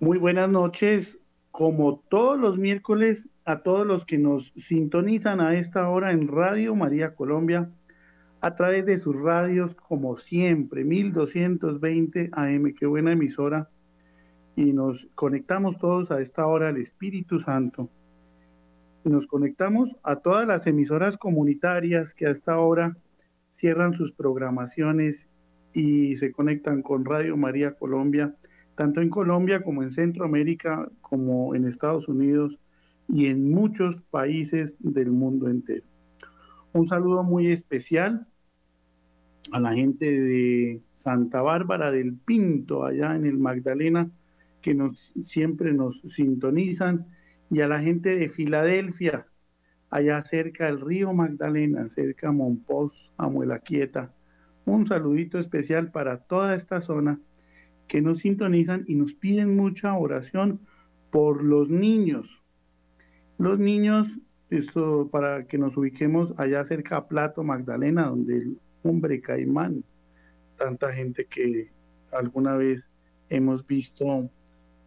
Muy buenas noches, como todos los miércoles, a todos los que nos sintonizan a esta hora en Radio María Colombia, a través de sus radios, como siempre, 1220 AM, qué buena emisora, y nos conectamos todos a esta hora al Espíritu Santo. Nos conectamos a todas las emisoras comunitarias que a esta hora cierran sus programaciones y se conectan con Radio María Colombia tanto en Colombia como en Centroamérica, como en Estados Unidos y en muchos países del mundo entero. Un saludo muy especial a la gente de Santa Bárbara del Pinto, allá en el Magdalena, que nos, siempre nos sintonizan, y a la gente de Filadelfia, allá cerca del río Magdalena, cerca a Monpós, a Muela Quieta. Un saludito especial para toda esta zona que nos sintonizan y nos piden mucha oración por los niños. Los niños, esto para que nos ubiquemos allá cerca a Plato, Magdalena, donde el hombre caimán, tanta gente que alguna vez hemos visto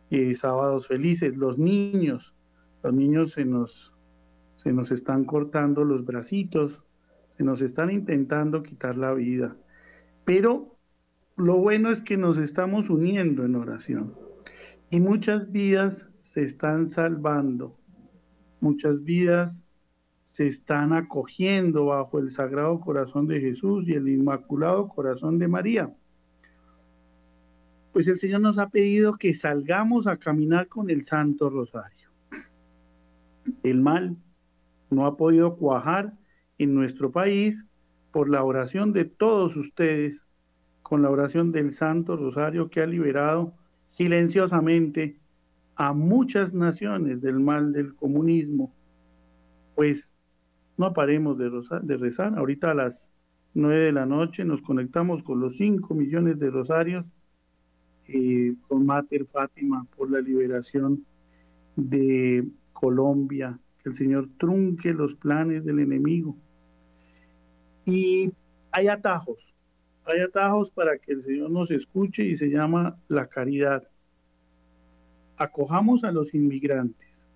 eh, sábados felices, los niños, los niños se nos, se nos están cortando los bracitos, se nos están intentando quitar la vida. Pero lo bueno es que nos estamos uniendo en oración y muchas vidas se están salvando, muchas vidas se están acogiendo bajo el Sagrado Corazón de Jesús y el Inmaculado Corazón de María. Pues el Señor nos ha pedido que salgamos a caminar con el Santo Rosario. El mal no ha podido cuajar en nuestro país por la oración de todos ustedes con la oración del Santo Rosario que ha liberado silenciosamente a muchas naciones del mal del comunismo. Pues no paremos de, rezar. Ahorita a las nueve de la noche nos conectamos con los cinco millones de rosarios eh, con Mater Fátima por la liberación de Colombia, que el Señor trunque los planes del enemigo. Y hay atajos, hay atajos para que el Señor nos escuche y se llama la caridad. Acojamos a los inmigrantes.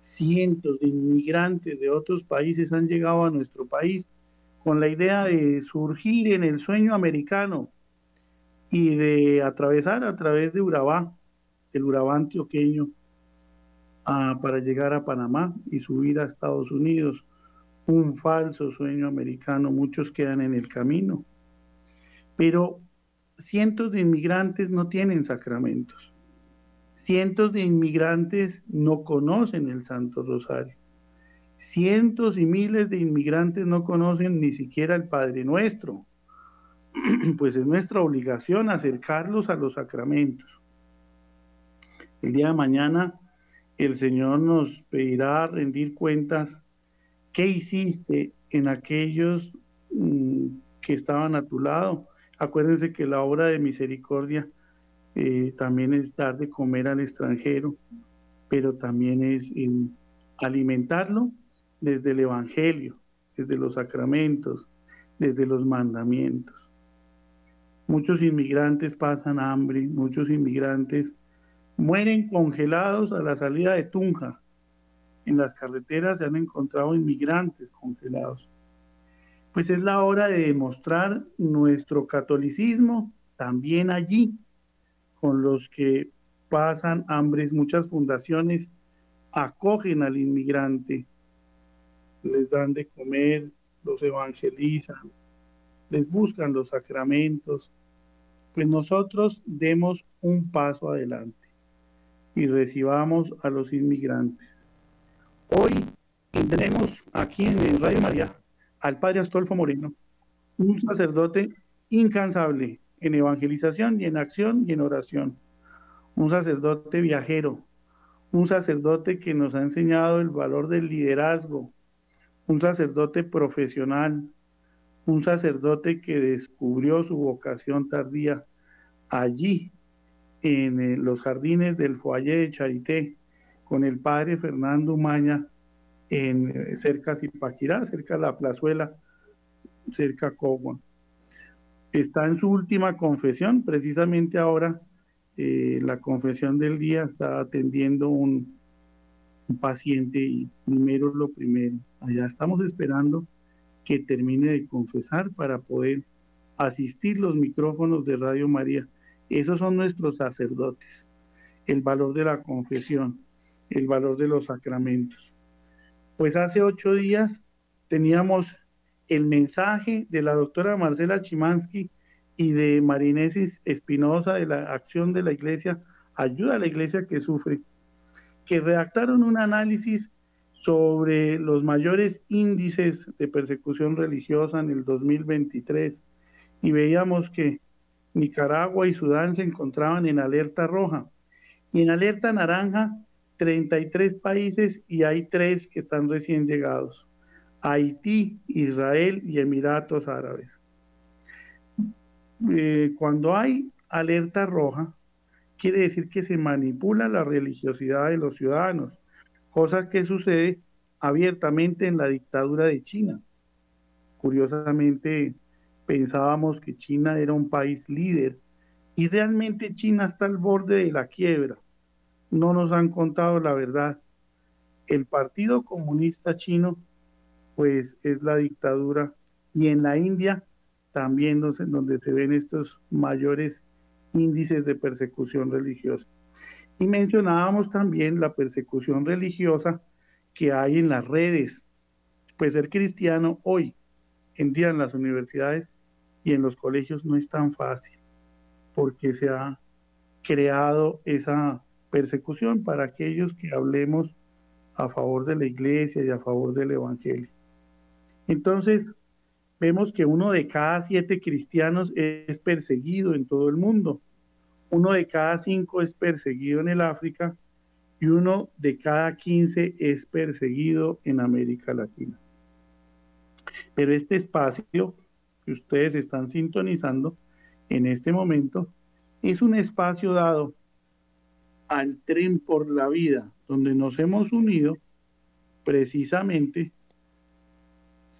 Cientos de inmigrantes de otros países han llegado a nuestro país con la idea de surgir en el sueño americano y de atravesar a través de Urabá, el Urabá antioqueño, para llegar a Panamá y subir a Estados Unidos. Un falso sueño americano, muchos quedan en el camino pero cientos de inmigrantes no tienen sacramentos. Cientos de inmigrantes no conocen el Santo Rosario. Cientos y miles de inmigrantes no conocen ni siquiera el Padre Nuestro. Pues es nuestra obligación acercarlos a los sacramentos. El día de mañana el Señor nos pedirá rendir cuentas qué hiciste en aquellos mm, que estaban a tu lado Acuérdense que la obra de misericordia eh, también es dar de comer al extranjero, pero también es alimentarlo desde el Evangelio, desde los sacramentos, desde los mandamientos. Muchos inmigrantes pasan hambre, muchos inmigrantes mueren congelados a la salida de Tunja. En las carreteras se han encontrado inmigrantes congelados pues es la hora de demostrar nuestro catolicismo también allí, con los que pasan hambres. Muchas fundaciones acogen al inmigrante, les dan de comer, los evangelizan, les buscan los sacramentos. Pues nosotros demos un paso adelante y recibamos a los inmigrantes. Hoy tendremos aquí en Radio María al padre Astolfo Moreno, un sacerdote incansable en evangelización y en acción y en oración, un sacerdote viajero, un sacerdote que nos ha enseñado el valor del liderazgo, un sacerdote profesional, un sacerdote que descubrió su vocación tardía allí en eh, los jardines del foyer de Charité con el padre Fernando Maña en eh, cerca de Zipaquirá, cerca de la plazuela, cerca de Cogua. Está en su última confesión, precisamente ahora eh, la confesión del día está atendiendo un paciente y primero lo primero. Allá estamos esperando que termine de confesar para poder asistir los micrófonos de Radio María. Esos son nuestros sacerdotes. El valor de la confesión, el valor de los sacramentos. Pues hace ocho días teníamos el mensaje de la doctora Marcela Chimansky y de Marinesis Espinosa de la Acción de la Iglesia, Ayuda a la Iglesia que Sufre, que redactaron un análisis sobre los mayores índices de persecución religiosa en el 2023 y veíamos que Nicaragua y Sudán se encontraban en alerta roja. Y en alerta naranja 33 países y hay tres que están recién llegados. Haití, Israel y Emiratos Árabes. Eh, cuando hay alerta roja, quiere decir que se manipula la religiosidad de los ciudadanos, cosa que sucede abiertamente en la dictadura de China. Curiosamente, pensábamos que China era un país líder y realmente China está al borde de la quiebra. No nos han contado la verdad. El Partido Comunista Chino pues es la dictadura. Y en la India también donde se ven estos mayores índices de persecución religiosa. Y mencionábamos también la persecución religiosa que hay en las redes. Pues ser cristiano hoy en día en las universidades y en los colegios no es tan fácil, porque se ha creado esa persecución para aquellos que hablemos a favor de la iglesia y a favor del evangelio. Entonces, vemos que uno de cada siete cristianos es perseguido en todo el mundo. Uno de cada cinco es perseguido en el África y uno de cada quince es perseguido en América Latina. Pero este espacio que ustedes están sintonizando en este momento es un espacio dado al tren por la vida, donde nos hemos unido precisamente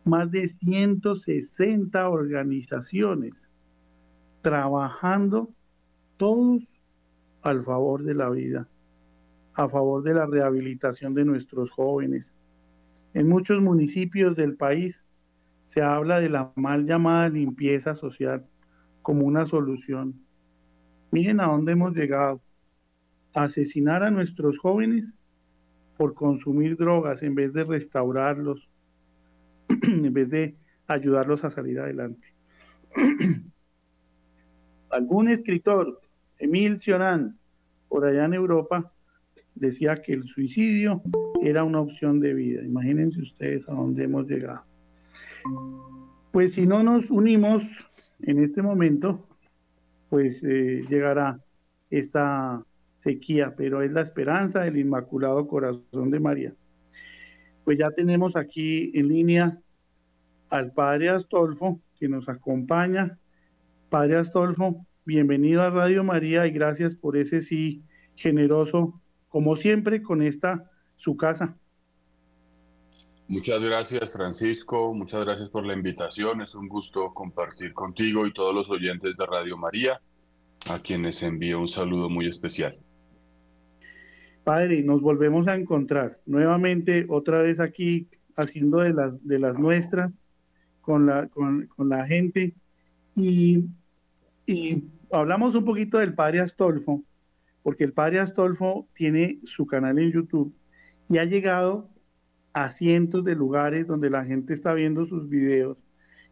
más de 160 organizaciones trabajando todos al favor de la vida, a favor de la rehabilitación de nuestros jóvenes. En muchos municipios del país se habla de la mal llamada limpieza social como una solución. Miren a dónde hemos llegado. Asesinar a nuestros jóvenes por consumir drogas en vez de restaurarlos, en vez de ayudarlos a salir adelante. Algún escritor, Emil Cioran, por allá en Europa, decía que el suicidio era una opción de vida. Imagínense ustedes a dónde hemos llegado. Pues si no nos unimos en este momento, pues eh, llegará esta sequía, pero es la esperanza del Inmaculado Corazón de María pues ya tenemos aquí en línea al Padre Astolfo, que nos acompaña. Padre Astolfo, bienvenido a Radio María y gracias por ese sí generoso, como siempre, con esta su casa. Muchas gracias, Francisco. Muchas gracias por la invitación. Es un gusto compartir contigo y todos los oyentes de Radio María, a quienes envío un saludo muy especial. Padre, nos volvemos a encontrar nuevamente otra vez aquí haciendo de las, de las nuestras con la, con, la gente y, y hablamos un poquito del Padre Astolfo, porque el Padre Astolfo tiene su canal en YouTube y ha llegado a cientos de lugares donde la gente está viendo sus videos.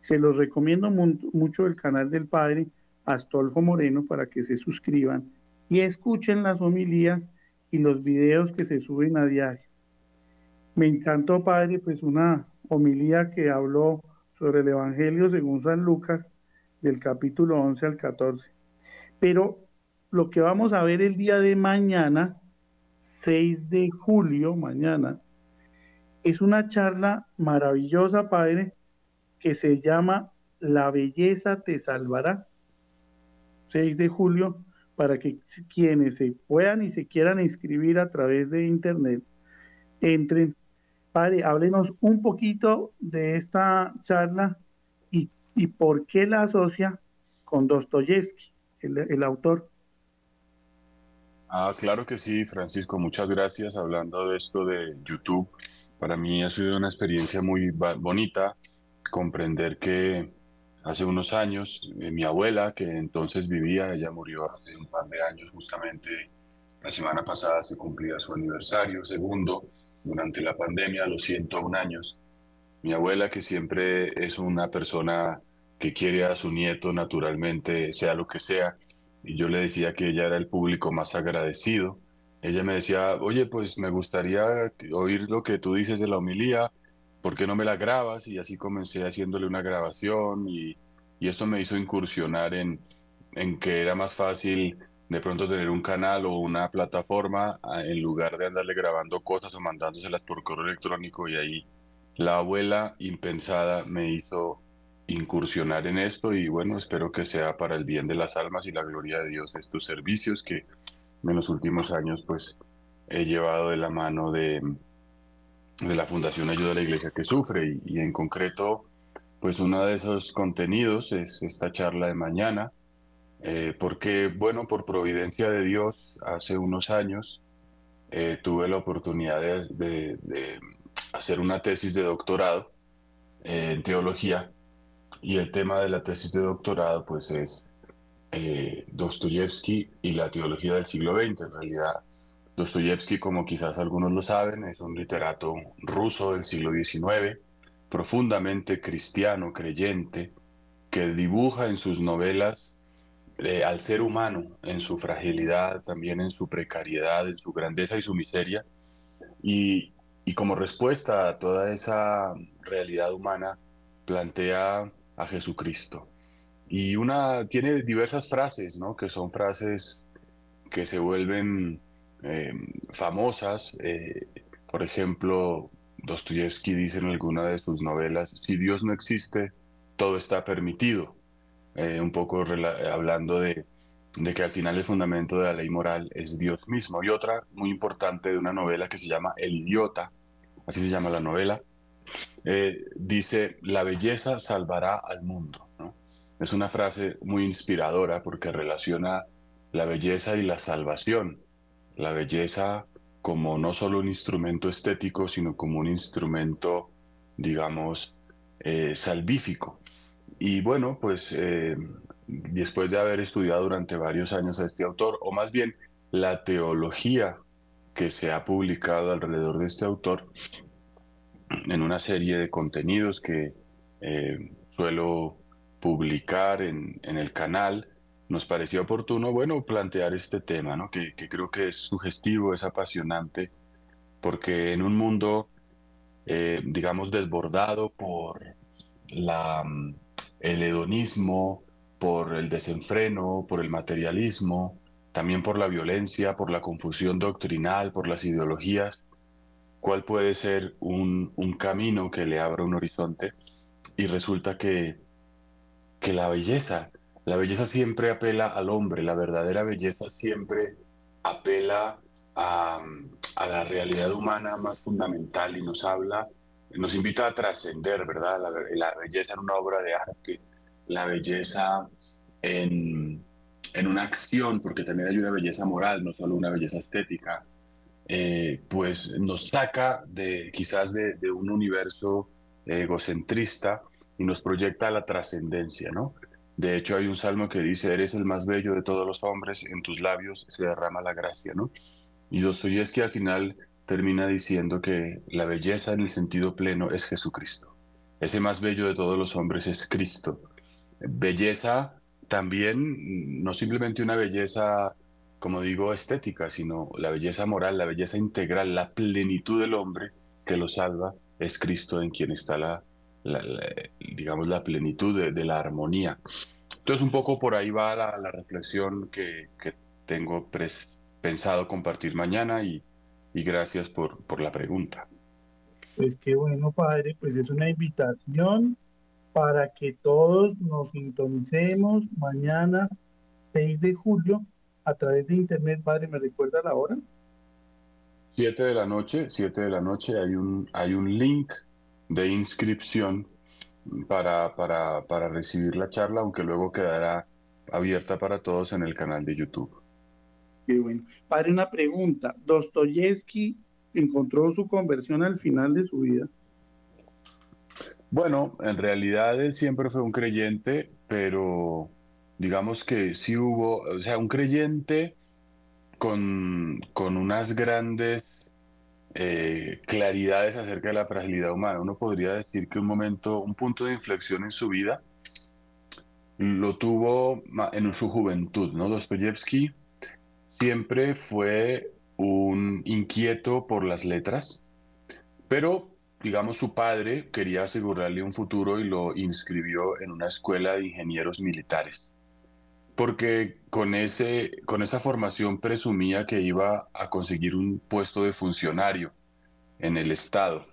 Se los recomiendo mucho el canal del Padre Astolfo Moreno para que se suscriban y escuchen las homilías y los videos que se suben a diario. Me encantó, Padre, pues una homilía que habló sobre el Evangelio según San Lucas, del capítulo 11 al 14. Pero lo que vamos a ver el día de mañana, 6 de julio, mañana, es una charla maravillosa, Padre, que se llama La belleza te salvará. 6 de julio, para que quienes se puedan y se quieran inscribir a través de internet entren. Padre, háblenos un poquito de esta charla y, por qué la asocia con Dostoyevsky, el, el autor. Ah, claro que sí, Francisco, muchas gracias. Hablando de esto de YouTube, para mí ha sido una experiencia muy bonita comprender que hace unos años eh, mi abuela, que entonces vivía, ella murió hace un par de años justamente, la semana pasada se cumplía su aniversario segundo durante la pandemia, a los 101 años. Mi abuela, que siempre es una persona que quiere a su nieto naturalmente, sea lo que sea, y yo le decía que ella era el público más agradecido. Ella me decía, oye, pues me gustaría oír lo que tú dices de la homilía, ¿por qué no me la grabas? Y así comencé haciéndole una grabación y, y esto me hizo incursionar en, en que era más fácil de pronto tener un canal o una plataforma en lugar de andarle grabando cosas o mandándoselas por correo electrónico y ahí la abuela impensada me hizo incursionar en esto y bueno, espero que sea para el bien de las almas y la gloria de Dios estos servicios que en los últimos años pues he llevado de la mano de, de la Fundación Ayuda a la Iglesia que Sufre y, en concreto pues uno de esos contenidos es esta charla de mañana eh, porque bueno, por providencia de Dios hace unos años eh, tuve la oportunidad de, hacer una tesis de doctorado en teología y el tema de la tesis de doctorado pues es eh, Dostoyevsky y la teología del siglo XX. En realidad, Dostoyevsky, como quizás algunos lo saben, es un literato ruso del siglo XIX, profundamente cristiano, creyente, que dibuja en sus novelas eh, al ser humano, en su fragilidad, también en su precariedad, en su grandeza y su miseria. Y, y como respuesta a toda esa realidad humana, plantea a Jesucristo. Y una tiene diversas frases, ¿no? Que son frases que se vuelven em, famosas. Eh, por ejemplo, Dostoyevsky dice en alguna de sus novelas, si Dios no existe, todo está permitido. Eh, un poco hablando de, que al final el fundamento de la ley moral es Dios mismo. Y otra muy importante de una novela que se llama El idiota, así se llama la novela, eh, dice, la belleza salvará al mundo. Es una frase muy inspiradora porque relaciona la belleza y la salvación. La belleza como no solo un instrumento estético, sino como un instrumento, digamos, eh, salvífico. Y bueno, pues eh, después de haber estudiado durante varios años a este autor, o más bien la teología que se ha publicado alrededor de este autor, en una serie de contenidos que eh, suelo publicar en, el canal, nos parecía oportuno, bueno, plantear este tema, ¿no? que, creo que es sugestivo, es apasionante, porque en un mundo, eh, digamos, desbordado por la, el hedonismo, por el desenfreno, por el materialismo, también por la violencia, por la confusión doctrinal, por las ideologías, cuál puede ser un, camino que le abra un horizonte y resulta que, que la belleza, la belleza siempre apela al hombre, la verdadera belleza siempre apela a, la realidad humana más fundamental y nos habla, nos invita a trascender, ¿verdad? La, belleza en una obra de arte, la belleza en, una acción, porque también hay una belleza moral, no solo una belleza estética, eh, pues nos saca de quizás de, un universo egocentrista y nos proyecta a la trascendencia, ¿no? De hecho, hay un salmo que dice, eres el más bello de todos los hombres, en tus labios se derrama la gracia, ¿no? Y Dostoyevsky al final termina diciendo que la belleza en el sentido pleno es Jesucristo. Ese más bello de todos los hombres es Cristo. Belleza también, no simplemente una belleza como digo, estética, sino la belleza moral, la belleza integral, la plenitud del hombre que lo salva, es Cristo en quien está la, digamos, la plenitud de, la armonía. Entonces, un poco por ahí va la, reflexión que, tengo pensado compartir mañana y, y gracias por, por la pregunta. Pues qué bueno, padre, pues es una invitación para que todos nos sintonicemos mañana 6 de julio a través de internet, padre, ¿me recuerda la hora? Siete de la noche, siete de la noche, hay un, hay un link de inscripción para, para, para recibir la charla, aunque luego quedará abierta para todos en el canal de YouTube. Qué bueno. Padre, una pregunta. ¿Dostoyevsky encontró su conversión al final de su vida? Bueno, en realidad él siempre fue un creyente, pero digamos que sí hubo, o sea, un creyente con, con unas grandes eh, claridades acerca de la fragilidad humana. Uno podría decir que un momento, un punto de inflexión en su vida lo tuvo en su juventud, ¿no? Dostoyevsky siempre fue un inquieto por las letras, pero digamos su padre quería asegurarle un futuro y lo inscribió en una escuela de ingenieros militares, porque con, ese, con esa formación presumía que iba a conseguir un puesto de funcionario en el Estado.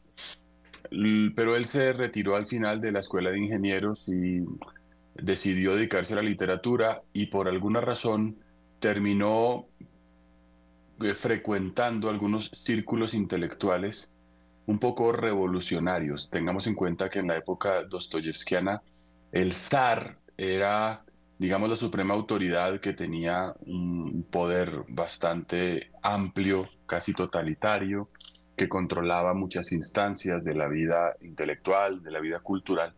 Pero él se retiró al final de la escuela de ingenieros y decidió dedicarse a la literatura y por alguna razón terminó eh, frecuentando algunos círculos intelectuales un poco revolucionarios. Tengamos en cuenta que en la época dostoyevskiana el zar era, digamos, la suprema autoridad que tenía un poder bastante amplio, casi totalitario, que controlaba muchas instancias de la vida intelectual, de la vida cultural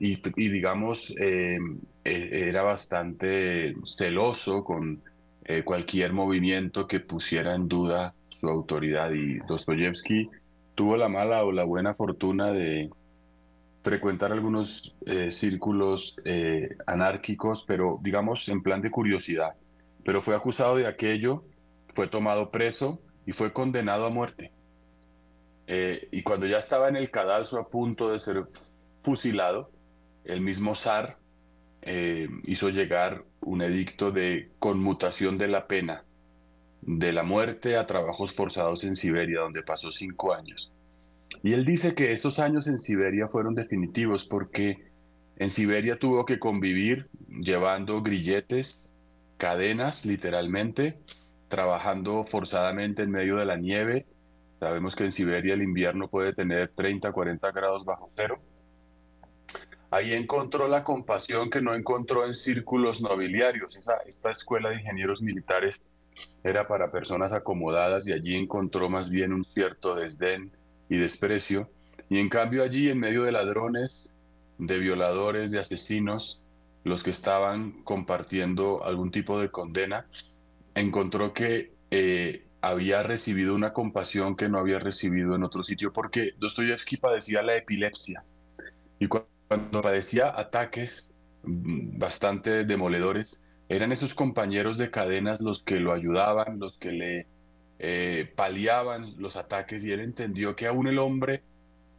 y, digamos, eh, e, era bastante celoso con eh, cualquier movimiento que pusiera en duda su autoridad. Y Dostoyevsky tuvo la mala o la buena fortuna de frecuentar algunos eh, círculos anárquicos, pero digamos en plan de curiosidad. Pero fue acusado de aquello, fue tomado preso y fue condenado a muerte. y cuando ya estaba en el cadalso a punto de ser fusilado, el mismo zar eh, hizo llegar un edicto de conmutación de la pena de la muerte a trabajos forzados en Siberia, donde pasó cinco años. Y él dice que esos años en Siberia fueron definitivos porque en Siberia tuvo que convivir llevando grilletes, cadenas, literalmente, trabajando forzadamente en medio de la nieve. Sabemos que en Siberia el invierno puede tener 30, 40 grados bajo cero Ahí encontró la compasión que no encontró en círculos nobiliarios. esta escuela de ingenieros militares era para personas acomodadas y allí encontró más bien un cierto desdén y desprecio. Y en cambio allí, en medio de ladrones, de violadores, de asesinos, los que estaban compartiendo algún tipo de condena, encontró que eh, había recibido una compasión que no había recibido en otro sitio, porque Dostoyevsky padecía la epilepsia. Y cuando padecía ataques mm, bastante demoledores, eran esos compañeros de cadenas los que lo ayudaban, los que le eh, paliaban los ataques y él entendió que aún el hombre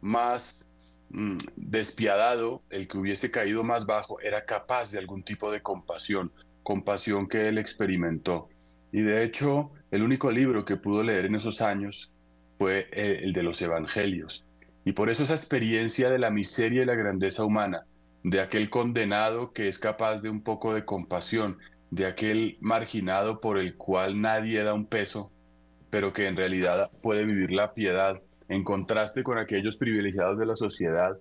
más mm, despiadado, el que hubiese caído más bajo, era capaz de algún tipo de compasión, compasión que él experimentó. Y de hecho, el único libro que pudo leer en esos años fue eh, el de los Evangelios. Y por eso esa experiencia de la miseria y la grandeza humana, de aquel condenado que es capaz de un poco de compasión, de aquel marginado por el cual nadie da un peso, pero que en realidad puede vivir la piedad, en contraste con aquellos privilegiados de la sociedad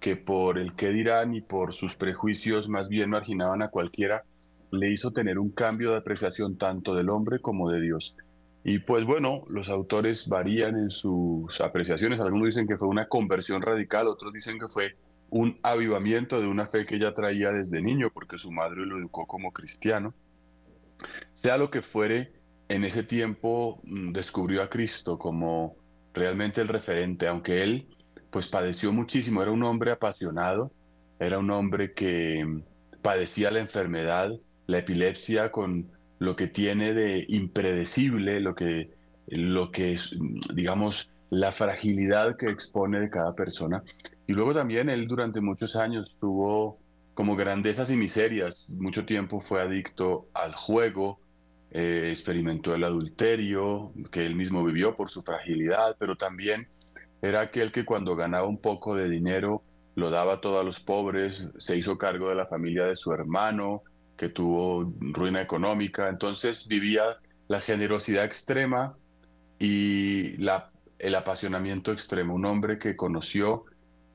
que por el qué dirán y por sus prejuicios más bien marginaban a cualquiera, le hizo tener un cambio de apreciación tanto del hombre como de Dios. Y pues bueno, los autores varían en sus apreciaciones. Algunos dicen que fue una conversión radical, otros dicen que fue un avivamiento de una fe que ya traía desde niño, porque su madre lo educó como cristiano. Sea lo que fuere, en ese tiempo mm, descubrió a Cristo como realmente el referente, aunque él pues padeció muchísimo, era un hombre apasionado, era un hombre que mm, padecía la enfermedad, la epilepsia con lo que tiene de impredecible, lo que, lo que es, digamos, la fragilidad que expone de cada persona. Y luego también él durante muchos años tuvo como grandezas y miserias. Mucho tiempo fue adicto al juego, eh, experimentó el adulterio, que él mismo vivió por su fragilidad, pero también era aquel que cuando ganaba un poco de dinero lo daba todo a los pobres, se hizo cargo de la familia de su hermano, que tuvo ruina económica, entonces vivía la generosidad extrema y la, el apasionamiento extremo, un hombre que conoció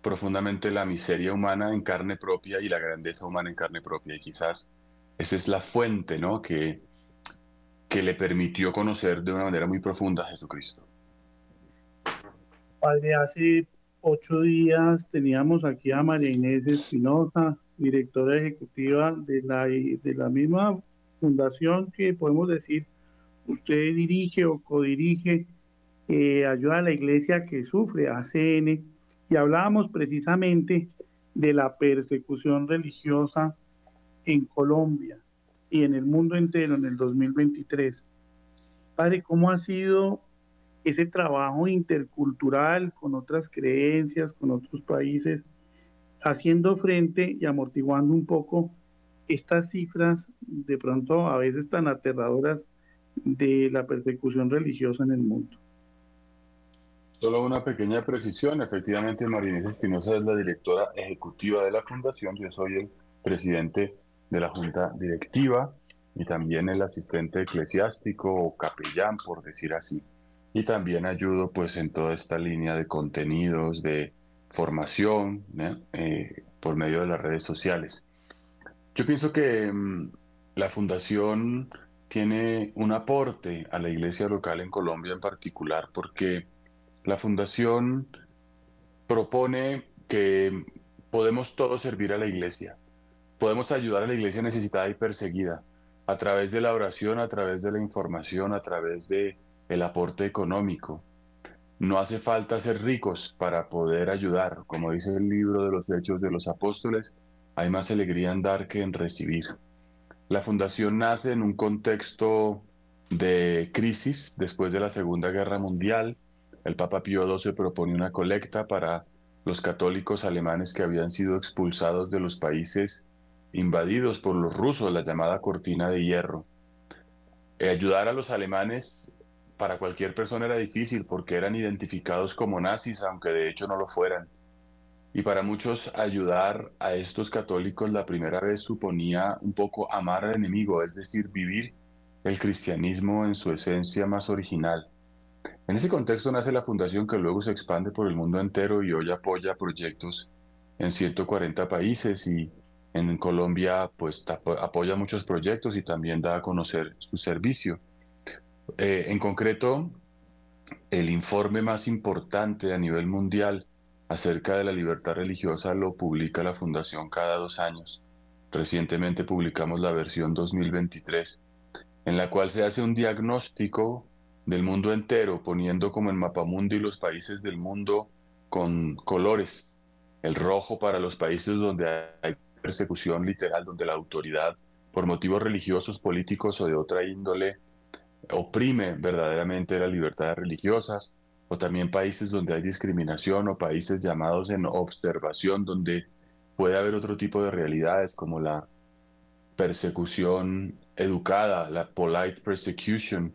profundamente la miseria humana en carne propia y la grandeza humana en carne propia, y quizás esa es la fuente, ¿no? Que que le permitió conocer de una manera muy profunda a Jesucristo? Padre, hace ocho días teníamos aquí a María Inés Espinosa, directora ejecutiva de la, de la misma fundación que podemos decir usted dirige o codirige eh, Ayuda a la Iglesia que sufre, ACN, y hablábamos precisamente de la persecución religiosa en Colombia y en el mundo entero en el 2023. Padre, ¿cómo ha sido ese trabajo intercultural con otras creencias, con otros países, haciendo frente y amortiguando un poco estas cifras de pronto a veces tan aterradoras de la persecución religiosa en el mundo. Solo una pequeña precisión, efectivamente Marinés Espinosa es la directora ejecutiva de la fundación, yo soy el presidente de la junta directiva y también el asistente eclesiástico o capellán, por decir así. Y también ayudo pues en toda esta línea de contenidos, de formación, eh, por medio de las redes sociales. Yo pienso que mm, la fundación tiene un aporte a la iglesia local en Colombia en particular porque la fundación propone que podemos todos servir a la iglesia, podemos ayudar a la iglesia necesitada y perseguida a través de la oración, a través de la información, a través de el aporte económico. No hace falta ser ricos para poder ayudar. Como dice el libro de los Hechos de los Apóstoles, hay más alegría en dar que en recibir. La fundación nace en un contexto de crisis después de la Segunda Guerra Mundial. El Papa Pío XII propone una colecta para los católicos alemanes que habían sido expulsados de los países invadidos por los rusos, la llamada cortina de hierro. Eh, ayudar a los alemanes para cualquier persona era difícil porque eran identificados como nazis, aunque de hecho no lo fueran. Y para muchos ayudar a estos católicos la primera vez suponía un poco amar al enemigo, es decir, vivir el cristianismo en su esencia más original. En ese contexto nace la fundación que luego se expande por el mundo entero y hoy apoya proyectos en 140 países y en Colombia pues apoya muchos proyectos y también da a conocer su servicio. Eh, en concreto, el informe más importante a nivel mundial acerca de la libertad religiosa lo publica la Fundación cada dos años. Recientemente publicamos la versión 2023, en la cual se hace un diagnóstico del mundo entero, poniendo como el mapamundi los países del mundo con colores. El rojo para los países donde hay persecución literal, donde la autoridad, por motivos religiosos, políticos o de otra índole, oprime verdaderamente las libertades religiosas, o también países donde hay discriminación o países llamados en observación, donde puede haber otro tipo de realidades como la persecución educada, la polite persecution,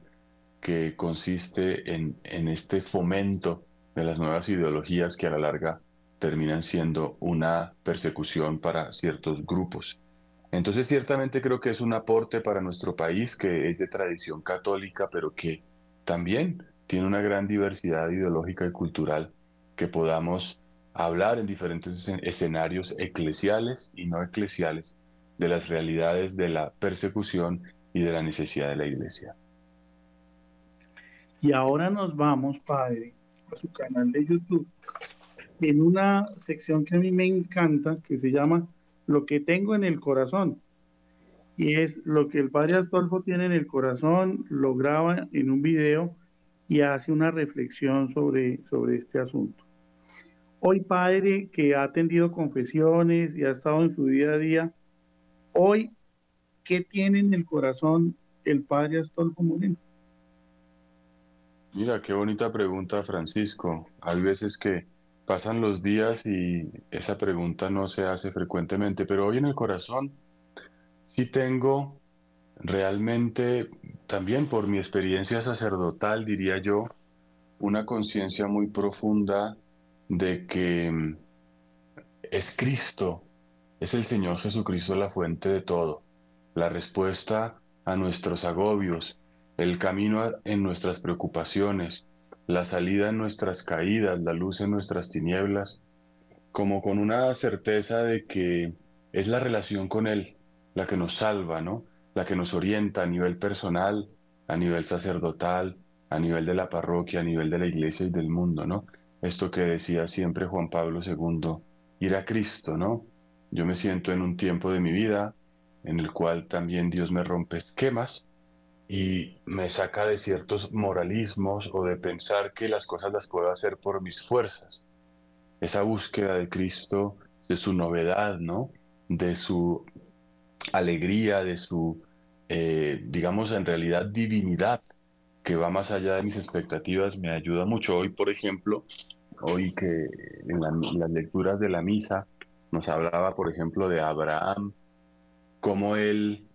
que consiste en, en este fomento de las nuevas ideologías que a la larga terminan siendo una persecución para ciertos grupos. Entonces ciertamente creo que es un aporte para nuestro país que es de tradición católica, pero que también tiene una gran diversidad ideológica y cultural que podamos hablar en diferentes escenarios eclesiales y no eclesiales de las realidades de la persecución y de la necesidad de la iglesia. Y ahora nos vamos, Padre, a su canal de YouTube en una sección que a mí me encanta, que se llama Lo que tengo en el corazón. Y es lo que el padre Astolfo tiene en el corazón, lo graba en un video y hace una reflexión sobre, sobre este asunto. Hoy, padre, que ha atendido confesiones y ha estado en su día a día, hoy, ¿qué tiene en el corazón el padre Astolfo Moreno? Mira, qué bonita pregunta, Francisco. Hay veces que pasan los días y esa pregunta no se hace frecuentemente, pero hoy en el corazón sí tengo realmente, también por mi experiencia sacerdotal, diría yo, una conciencia muy profunda de que mm, es Cristo, es el Señor Jesucristo la fuente de todo, la respuesta a nuestros agobios, el camino en nuestras preocupaciones, la salida en nuestras caídas, la luz en nuestras tinieblas, como con una certeza de que es la relación con Él la que nos salva, ¿no? La que nos orienta a nivel personal, a nivel sacerdotal, a nivel de la parroquia, a nivel de la iglesia y del mundo, ¿no? Esto que decía siempre Juan Pablo II, ir a Cristo, ¿no? Yo me siento en un tiempo de mi vida en el cual también Dios me rompe esquemas y me saca de ciertos moralismos o de pensar que las cosas las puedo hacer por mis fuerzas. Esa búsqueda de Cristo, de su novedad, ¿no? De su alegría, de su, eh, digamos, en realidad divinidad, que va más allá de mis expectativas, me ayuda mucho. Hoy, por ejemplo, hoy que en, las lecturas de la misa nos hablaba, por ejemplo, de Abraham, cómo él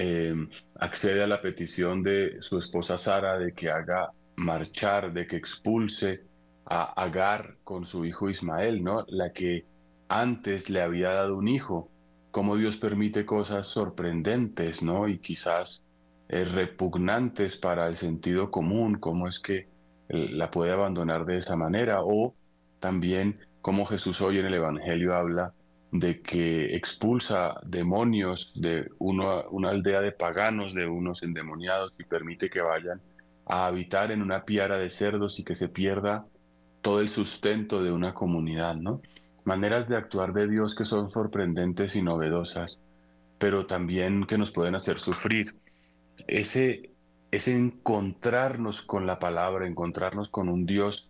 eh, accede a la petición de su esposa Sara de que haga marchar, de que expulse a Agar con su hijo Ismael, ¿no? La que antes le había dado un hijo. Cómo Dios permite cosas sorprendentes, ¿no? Y quizás eh, repugnantes para el sentido común, cómo es que la puede abandonar de esa manera, o también como Jesús hoy en el Evangelio habla de que expulsa demonios de una aldea de paganos, de unos endemoniados, y permite que vayan a habitar en una piara de cerdos y que se pierda todo el sustento de una comunidad, ¿no? Maneras de actuar de Dios que son sorprendentes y novedosas, pero también que nos pueden hacer sufrir. Ese, ese encontrarnos con la palabra, encontrarnos con un Dios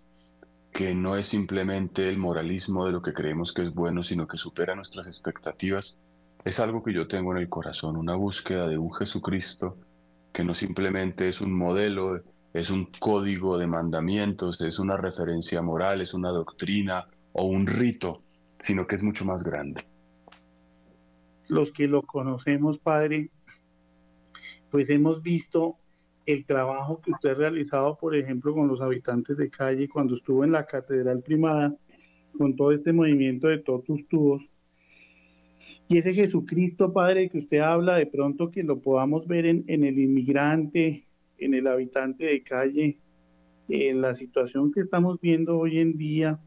que no es simplemente el moralismo de lo que creemos que es bueno, sino que supera nuestras expectativas, es algo que yo tengo en el corazón, una búsqueda de un Jesucristo que no simplemente es un modelo, es un código de mandamientos, es una referencia moral, es una doctrina o un rito, sino que es mucho más grande. Los que lo conocemos, Padre, pues hemos visto el trabajo que usted ha realizado, por ejemplo, con los habitantes de calle, cuando estuvo en la Catedral Primada, con todo este movimiento de totus tubos. Y ese Jesucristo, Padre, que usted habla, de pronto que lo podamos ver en, en el inmigrante, en el habitante de calle, en la situación que estamos viendo hoy en día.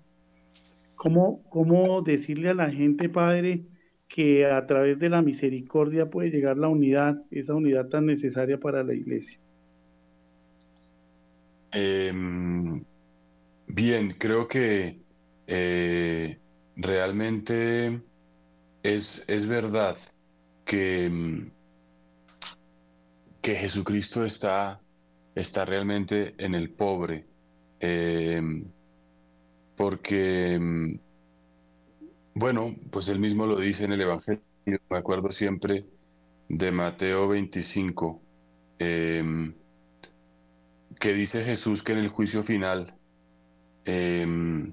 ¿Cómo, cómo decirle a la gente, Padre, que a través de la misericordia puede llegar la unidad, esa unidad tan necesaria para la iglesia? Em, bien, creo que eh, realmente es, es verdad que, em, que Jesucristo está, está realmente en el pobre, em, porque, bueno, pues él mismo lo dice en el Evangelio, me acuerdo siempre de Mateo 25 que dice Jesús que en el juicio final em,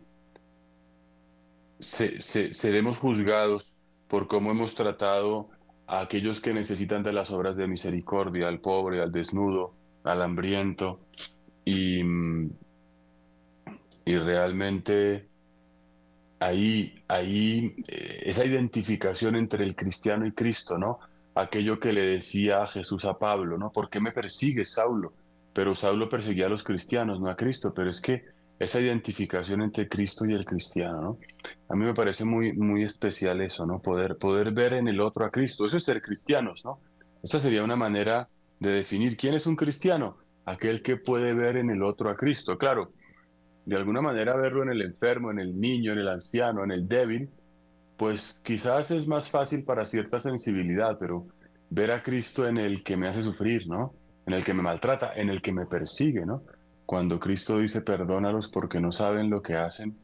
seremos juzgados por cómo hemos tratado a aquellos que necesitan de las obras de misericordia, al pobre, al desnudo, al hambriento, y, y realmente ahí, ahí eh, esa identificación entre el cristiano y Cristo, ¿no? Aquello que le decía Jesús a Pablo, ¿no? ¿Por qué me persigues, Saulo? Pero Saulo perseguía a los cristianos, no a Cristo, pero es que esa identificación entre Cristo y el cristiano, ¿no? A mí me parece muy, muy especial eso, ¿no? Poder, poder ver en el otro a Cristo, eso es ser cristianos, ¿no? Esta sería una manera de definir quién es un cristiano, aquel que puede ver en el otro a Cristo, claro, de alguna manera verlo en el enfermo, en el niño, en el anciano, en el débil, pues quizás es más fácil para cierta sensibilidad, pero ver a Cristo en el que me hace sufrir, ¿no? En el que me maltrata, en el que me persigue, ¿no? Cuando Cristo dice perdónalos porque no saben lo que hacen,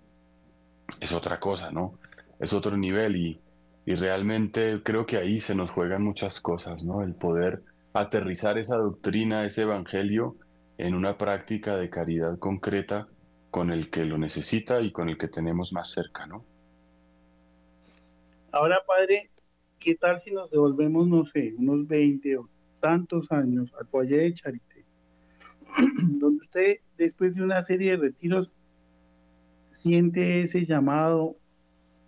es otra cosa, ¿no? Es otro nivel y, y realmente creo que ahí se nos juegan muchas cosas, ¿no? El poder aterrizar esa doctrina, ese evangelio en una práctica de caridad concreta con el que lo necesita y con el que tenemos más cerca, ¿no? Ahora, padre, ¿qué tal si nos devolvemos, no sé, unos 20 o tantos años al foyer de Charité, donde usted después de una serie de retiros siente ese llamado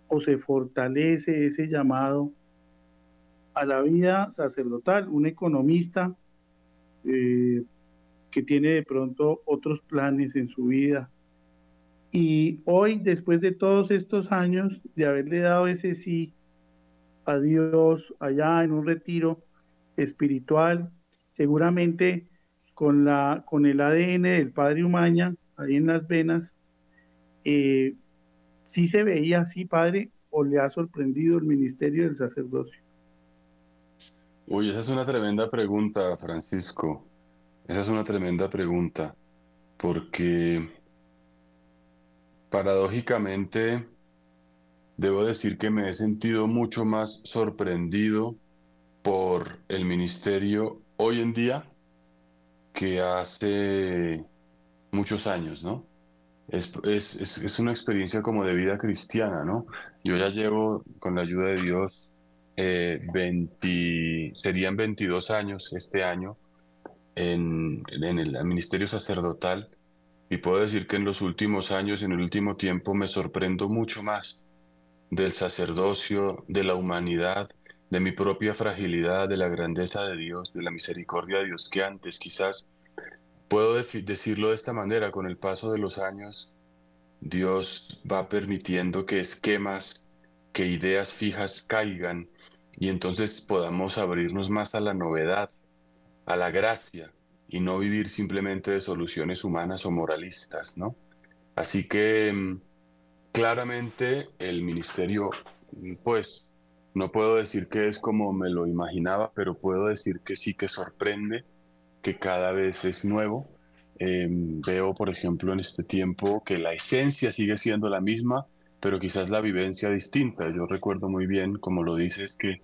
o se fortalece ese llamado a la vida sacerdotal, un economista eh, que tiene de pronto otros planes en su vida. Y hoy, después de todos estos años de haberle dado ese sí a Dios allá en un retiro, espiritual, seguramente con, la, con el ADN del padre Umaña, ahí en las venas, eh, ¿sí se veía así, padre, o le ha sorprendido el ministerio del sacerdocio? Uy, esa es una tremenda pregunta, Francisco. Esa es una tremenda pregunta, porque paradójicamente debo decir que me he sentido mucho más sorprendido por el ministerio hoy en día que hace muchos años, ¿no? Es, es, una experiencia como de vida cristiana, ¿no? Yo ya llevo, con la ayuda de Dios, eh, serían 22 años este año en, en el ministerio sacerdotal y puedo decir que en los últimos años, en el último tiempo, me sorprendo mucho más del sacerdocio, de la humanidad, de mi propia fragilidad, de la grandeza de Dios, de la misericordia de Dios que antes quizás puedo decirlo de esta manera, con el paso de los años, Dios va permitiendo que esquemas, que ideas fijas caigan y entonces podamos abrirnos más a la novedad, a la gracia y no vivir simplemente de soluciones humanas o moralistas, ¿no? Así que mm, claramente el ministerio, pues, no puedo decir que es como me lo imaginaba, pero puedo decir que sí que sorprende, que cada vez es nuevo. Em, veo, por ejemplo, en este tiempo que la esencia sigue siendo la misma, pero quizás la vivencia distinta. Yo recuerdo muy bien, como lo dices, que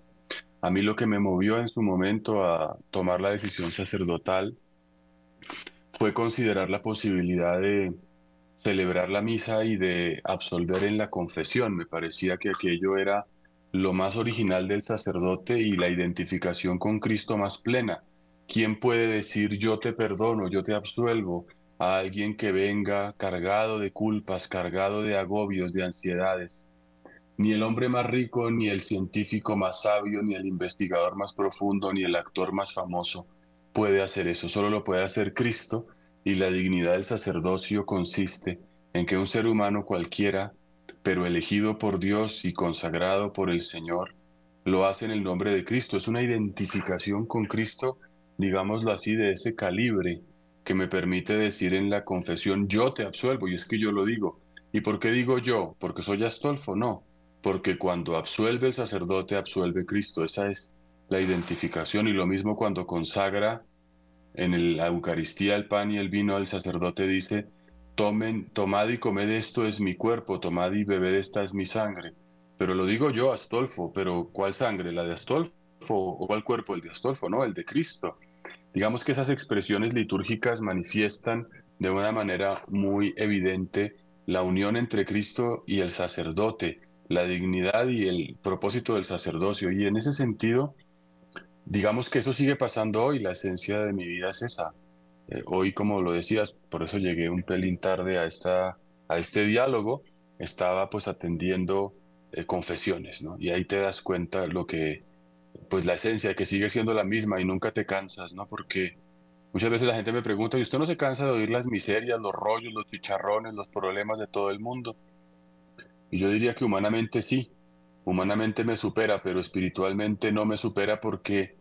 a mí lo que me movió en su momento a tomar la decisión sacerdotal fue considerar la posibilidad de celebrar la misa y de absolver en la confesión. Me parecía que aquello era lo más original del sacerdote y la identificación con Cristo más plena. ¿Quién puede decir yo te perdono, yo te absuelvo a alguien que venga cargado de culpas, cargado de agobios, de ansiedades? Ni el hombre más rico, ni el científico más sabio, ni el investigador más profundo, ni el actor más famoso puede hacer eso, solo lo puede hacer Cristo y la dignidad del sacerdocio consiste en que un ser humano cualquiera, pero elegido por Dios y consagrado por el Señor, lo hace en el nombre de Cristo. Es una identificación con Cristo, digámoslo así, de ese calibre que me permite decir en la confesión, yo te absuelvo, y es que yo lo digo. ¿Y por qué digo yo? ¿Porque soy Astolfo? No, porque cuando absuelve el sacerdote, absuelve Cristo. Esa es la identificación y lo mismo cuando consagra en la Eucaristía el pan y el vino, el sacerdote dice, tomen, tomad y comed esto es mi cuerpo, tomad y bebed esta es mi sangre. Pero lo digo yo, Astolfo, pero ¿cuál sangre? ¿La de Astolfo o cuál cuerpo? El de Astolfo, no, el de Cristo. Digamos que esas expresiones litúrgicas manifiestan de una manera muy evidente la unión entre Cristo y el sacerdote, la dignidad y el propósito del sacerdocio. Y en ese sentido, digamos que eso sigue pasando hoy, la esencia de mi vida es esa. Eh, hoy, como lo decías, por eso llegué un pelín tarde a, esta, a este diálogo, estaba pues atendiendo eh, confesiones, ¿no? Y ahí te das cuenta lo que, pues la esencia, que sigue siendo la misma y nunca te cansas, ¿no? Porque muchas veces la gente me pregunta, ¿y usted no se cansa de oír las miserias, los rollos, los chicharrones, los problemas de todo el mundo? Y yo diría que humanamente sí, humanamente me supera, pero espiritualmente no me supera porque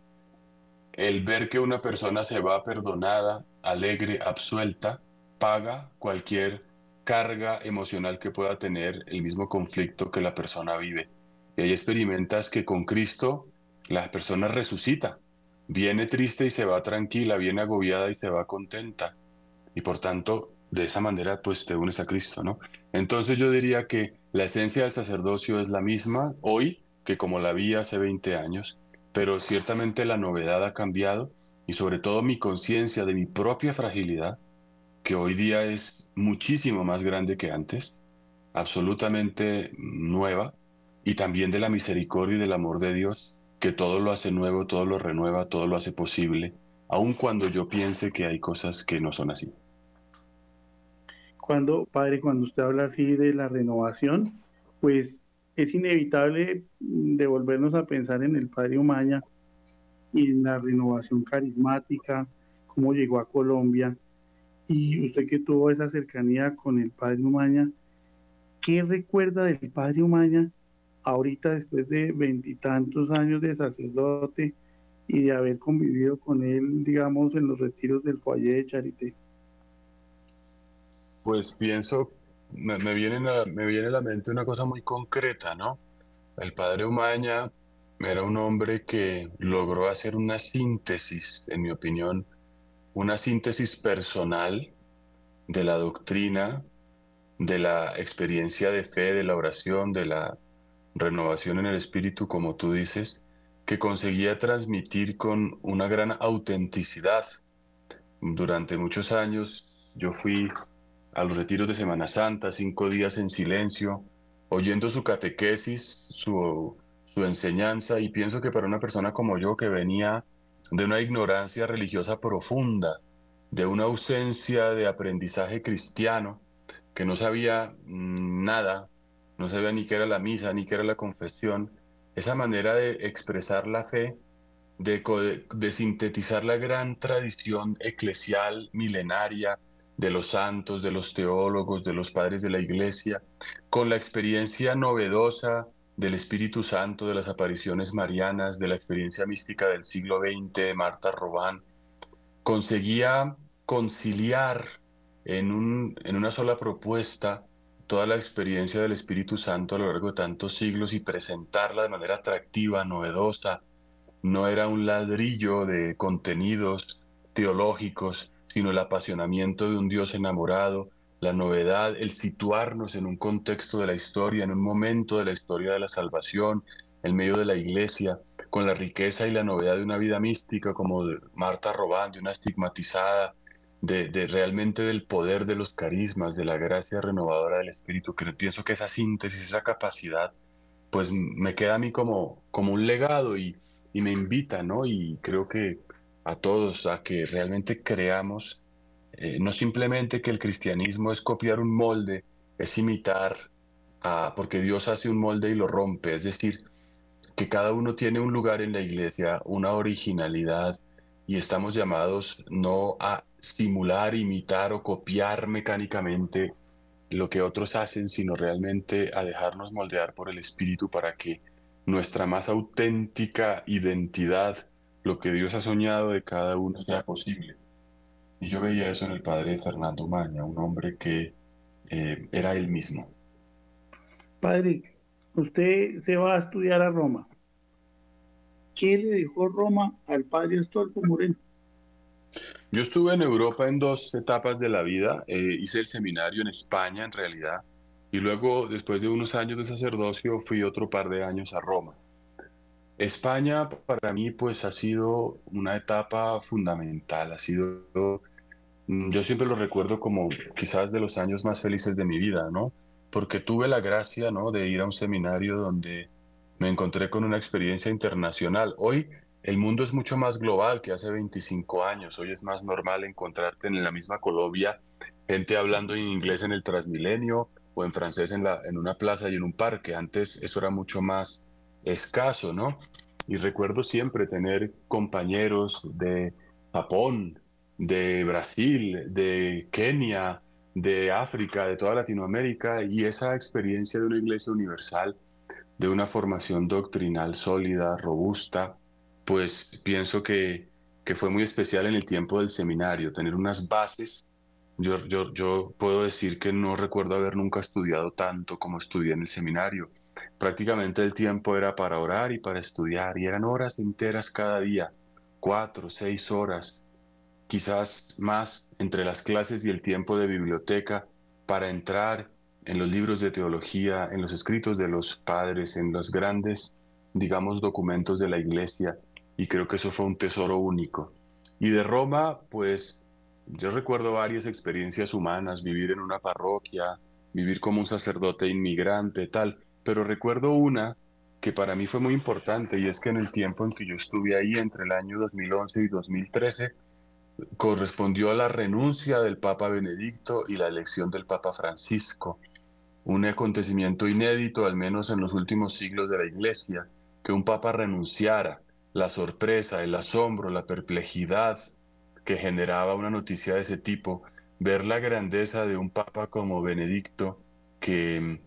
el ver que una persona se va perdonada, alegre, absuelta, paga cualquier carga emocional que pueda tener el mismo conflicto que la persona vive. Y ahí experimentas que con Cristo la persona resucita, viene triste y se va tranquila, viene agobiada y se va contenta. Y por tanto, de esa manera, pues te unes a Cristo, ¿no? Entonces yo diría que la esencia del sacerdocio es la misma hoy que como la vi hace 20 años, pero ciertamente la novedad ha cambiado y sobre todo mi conciencia de mi propia fragilidad, que hoy día es muchísimo más grande que antes, absolutamente nueva, y también de la misericordia y del amor de Dios, que todo lo hace nuevo, todo lo renueva, todo lo hace posible, aun cuando yo piense que hay cosas que no son así. Cuando, padre, cuando usted habla así de la renovación, pues es inevitable devolvernos a pensar en el padre Umaña en la renovación carismática, cómo llegó a Colombia. Y usted que tuvo esa cercanía con el padre Umaña, ¿qué recuerda del padre Umaña ahorita después de veintitantos años de sacerdote y de haber convivido con él, digamos, en los retiros del foyer de Charité? Pues pienso, me, viene a, me viene a la mente una cosa muy concreta, ¿no? El padre Umaña era un hombre que logró hacer una síntesis, en mi opinión, una síntesis personal de la doctrina, de la experiencia de fe, de la oración, de la renovación en el espíritu, como tú dices, que conseguía transmitir con una gran autenticidad. Durante muchos años yo fui a los retiros de Semana Santa, cinco días en silencio, oyendo su catequesis, su, su enseñanza, y pienso que para una persona como yo que venía de una ignorancia religiosa profunda, de una ausencia de aprendizaje cristiano, que no sabía mm, nada, no sabía ni qué era la misa, ni qué era la confesión, esa manera de expresar la fe, de, de sintetizar la gran tradición eclesial milenaria de los santos, de los teólogos, de los padres de la iglesia, con la experiencia novedosa del Espíritu Santo, de las apariciones marianas, de la experiencia mística del siglo XX de Marta Robán, conseguía conciliar en, un, en una sola propuesta toda la experiencia del Espíritu Santo a lo largo de tantos siglos y presentarla de manera atractiva, novedosa. No era un ladrillo de contenidos teológicos, sino el apasionamiento de un Dios enamorado, la novedad, el situarnos en un contexto de la historia, en un momento de la historia de la salvación, en medio de la iglesia, con la riqueza y la novedad de una vida mística como Marta Robán, de una estigmatizada, de, realmente del poder de los carismas, de la gracia renovadora del Espíritu, que pienso que esa síntesis, esa capacidad, pues me queda a mí como, como un legado y, y me invita, ¿no? Y creo que a todos a que realmente creamos, eh, no simplemente que el cristianismo es copiar un molde, es imitar, a, porque Dios hace un molde y lo rompe, es decir, que cada uno tiene un lugar en la iglesia, una originalidad, y estamos llamados no a simular, imitar o copiar mecánicamente lo que otros hacen, sino realmente a dejarnos moldear por el Espíritu para que nuestra más auténtica identidad, lo que Dios ha soñado de cada uno, sea posible. Y yo veía eso en el padre Fernando Maña, un hombre que eh, era él mismo. Padre, usted se va a estudiar a Roma. ¿Qué le dejó Roma al padre Astolfo Moreno? Yo estuve en Europa en dos etapas de la vida. Eh, hice el seminario en España, en realidad, y luego, después de unos años de sacerdocio, fui otro par de años a Roma. España para mí, pues, ha sido una etapa fundamental. Ha sido, yo siempre lo recuerdo como quizás de los años más felices de mi vida, ¿no? Porque tuve la gracia, ¿no? De ir a un seminario donde me encontré con una experiencia internacional. Hoy el mundo es mucho más global que hace 25 años. Hoy es más normal encontrarte en la misma Colombia gente hablando en inglés en el Transmilenio o en francés en, la, en una plaza y en un parque. Antes eso era mucho más escaso, ¿no? Y recuerdo siempre tener compañeros de Japón, de Brasil, de Kenia, de África, de toda Latinoamérica y esa experiencia de una iglesia universal de una formación doctrinal sólida, robusta, pues pienso que, fue muy especial en el tiempo del seminario, tener unas bases. Yo, yo, yo puedo decir que no recuerdo haber nunca estudiado tanto como estudié en el seminario. Prácticamente el tiempo era para orar y para estudiar, y eran horas enteras cada día, cuatro, seis horas, quizás más entre las clases y el tiempo de biblioteca, para entrar en los libros de teología, en los escritos de los padres, en los grandes, digamos, documentos de la iglesia, y creo que eso fue un tesoro único. Y de Roma, pues yo recuerdo varias experiencias humanas, vivir en una parroquia, vivir como un sacerdote inmigrante, tal, pero recuerdo una que para mí fue muy importante y es que en el tiempo en que yo estuve ahí, entre el año 2011 y 2013, correspondió a la renuncia del Papa Benedicto y la elección del Papa Francisco un acontecimiento inédito, al menos en los últimos siglos de la Iglesia, que un papa renunciara, la sorpresa, el asombro, la perplejidad que generaba una noticia de ese tipo, ver la grandeza de un papa como Benedicto, que,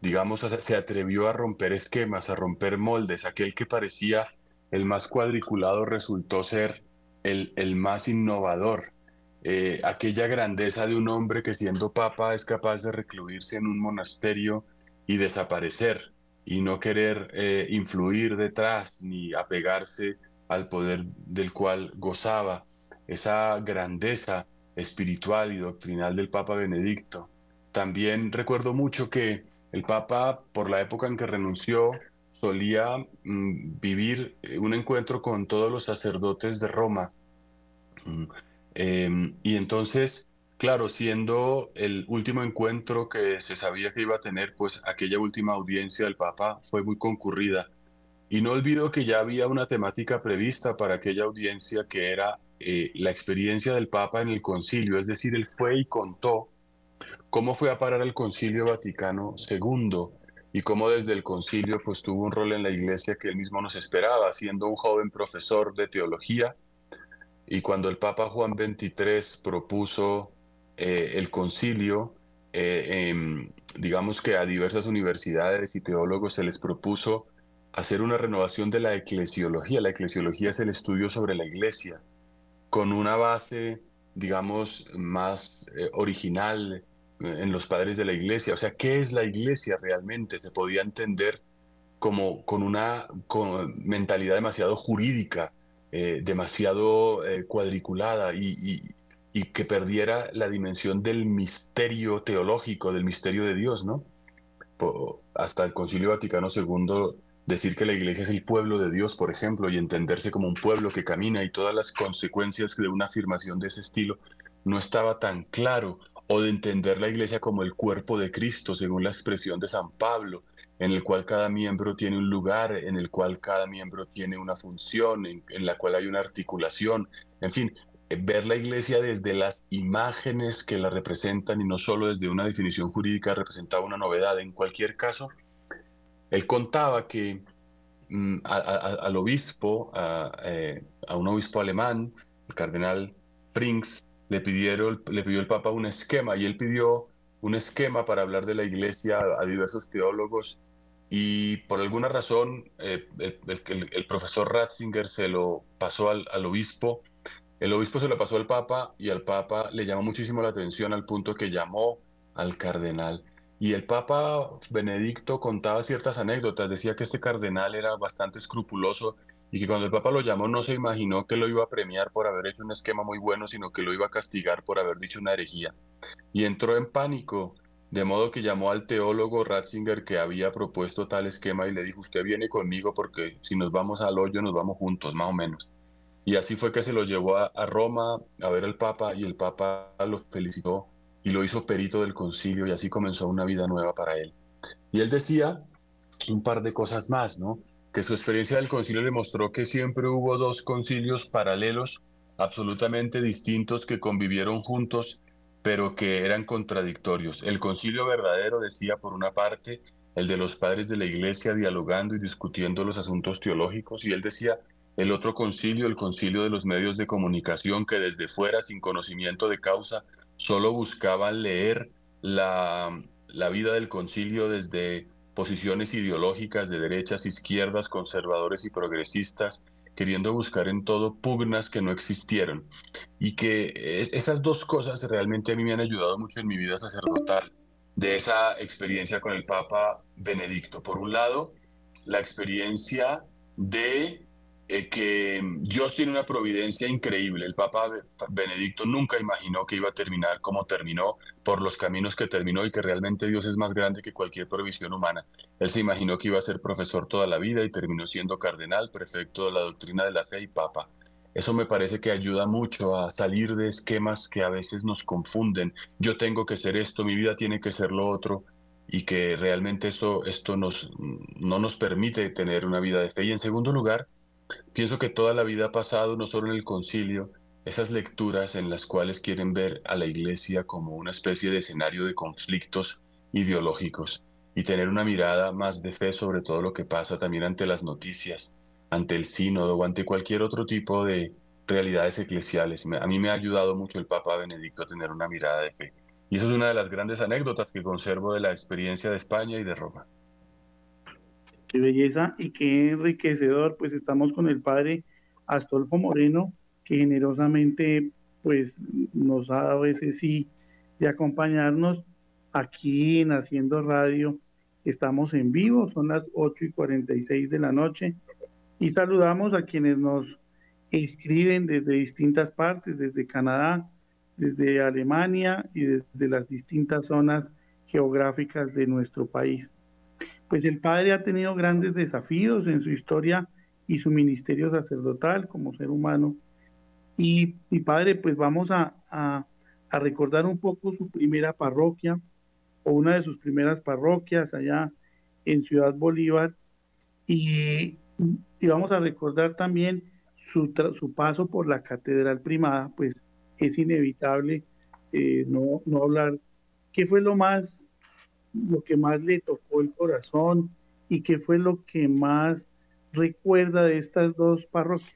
digamos, se atrevió a romper esquemas, a romper moldes, aquel que parecía el más cuadriculado resultó ser el, más innovador. Eh, aquella grandeza de un hombre que siendo papa es capaz de recluirse en un monasterio y desaparecer y no querer eh, influir detrás ni apegarse al poder del cual gozaba, esa grandeza espiritual y doctrinal del Papa Benedicto. También recuerdo mucho que el Papa, por la época en que renunció, solía mm, vivir eh, un encuentro con todos los sacerdotes de Roma. Em, y entonces, claro, siendo el último encuentro que se sabía que iba a tener, pues aquella última audiencia del Papa fue muy concurrida. Y no olvido que ya había una temática prevista para aquella audiencia que era eh, la experiencia del Papa en el concilio, es decir, él fue y contó cómo fue a parar al concilio Vaticano II y cómo desde el concilio pues tuvo un rol en la iglesia que él mismo nos esperaba, siendo un joven profesor de teología. Y cuando el Papa Juan XXIII propuso eh, el concilio, eh, em, digamos que a diversas universidades y teólogos se les propuso hacer una renovación de la eclesiología. La eclesiología es el estudio sobre la iglesia, con una base, digamos, más eh, original, en los padres de la iglesia. O sea, ¿qué es la iglesia realmente? Se podía entender como con una mentalidad demasiado jurídica, eh, demasiado eh, cuadriculada y, que perdiera la dimensión del misterio teológico, del misterio de Dios, ¿no? hasta el Concilio Vaticano II decir que la iglesia es el pueblo de Dios, por ejemplo, y entenderse como un pueblo que camina y todas las consecuencias de una afirmación de ese estilo no estaba tan claro o de entender la iglesia como el cuerpo de Cristo, según la expresión de San Pablo, en el cual cada miembro tiene un lugar, en el cual cada miembro tiene una función, en, la cual hay una articulación, en fin, eh, ver la iglesia desde las imágenes que la representan y no solo desde una definición jurídica representaba una novedad. En cualquier caso, él contaba que mm, al obispo, eh, a, un obispo alemán, el cardenal Frings, le, pidieron, le pidió el Papa un esquema y él pidió un esquema para hablar de la iglesia a, diversos teólogos y por alguna razón eh, el, profesor Ratzinger se lo pasó al, obispo, el obispo se lo pasó al Papa y al Papa le llamó muchísimo la atención al punto que llamó al cardenal. Y el Papa Benedicto contaba ciertas anécdotas, decía que este cardenal era bastante escrupuloso y que cuando el Papa lo llamó no se imaginó que lo iba a premiar por haber hecho un esquema muy bueno, sino que lo iba a castigar por haber dicho una herejía. Y entró en pánico, de modo que llamó al teólogo Ratzinger que había propuesto tal esquema y le dijo, usted viene conmigo porque si nos vamos al hoyo nos vamos juntos, más o menos. Y así fue que se lo llevó a, a Roma a ver al Papa y el Papa lo felicitó y lo hizo perito del concilio y así comenzó una vida nueva para él. Y él decía un par de cosas más, ¿no? que su experiencia del concilio le mostró que siempre hubo dos concilios paralelos, absolutamente distintos, que convivieron juntos, pero que eran contradictorios. El concilio verdadero decía, por una parte, el de los padres de la iglesia dialogando y discutiendo los asuntos teológicos, y él decía, el otro concilio, el concilio de los medios de comunicación, que desde fuera, sin conocimiento de causa, solo buscaban leer la, la vida del concilio desde posiciones ideológicas de derechas, izquierdas, conservadores y progresistas, queriendo buscar en todo pugnas que no existieron. Y que esas dos cosas realmente a mí me han ayudado mucho en mi vida sacerdotal, de esa experiencia con el Papa Benedicto. Por un lado, la experiencia de eh, que Dios tiene una providencia increíble. El Papa Benedicto nunca imaginó que iba a terminar como terminó, por los caminos que terminó y que realmente Dios es más grande que cualquier provisión humana. Él se imaginó que iba a ser profesor toda la vida y terminó siendo cardenal, prefecto de la doctrina de la fe y papa. Eso me parece que ayuda mucho a salir de esquemas que a veces nos confunden. Yo tengo que ser esto, mi vida tiene que ser lo otro y que realmente esto, esto nos, no nos permite tener una vida de fe. Y en segundo lugar, Pienso que toda la vida ha pasado, no solo en el concilio, esas lecturas en las cuales quieren ver a la iglesia como una especie de escenario de conflictos ideológicos y tener una mirada más de fe sobre todo lo que pasa también ante las noticias, ante el sínodo o ante cualquier otro tipo de realidades eclesiales. A mí me ha ayudado mucho el Papa Benedicto a tener una mirada de fe. Y eso es una de las grandes anécdotas que conservo de la experiencia de España y de Roma. Qué belleza y qué enriquecedor, pues estamos con el padre Astolfo Moreno, que generosamente pues nos ha dado ese sí de acompañarnos aquí en Haciendo Radio. Estamos en vivo, son las 8 y 46 de la noche y saludamos a quienes nos escriben desde distintas partes, desde Canadá, desde Alemania y desde las distintas zonas geográficas de nuestro país. Pues el padre ha tenido grandes desafíos en su historia y su ministerio sacerdotal como ser humano. Y, mi padre, pues vamos a, a, a recordar un poco su primera parroquia o una de sus primeras parroquias allá en Ciudad Bolívar. Y, y vamos a recordar también su, su, paso por la Catedral Primada, pues es inevitable eh, no, no hablar qué fue lo más, lo que más le tocó el corazón y qué fue lo que más recuerda de estas dos parroquias.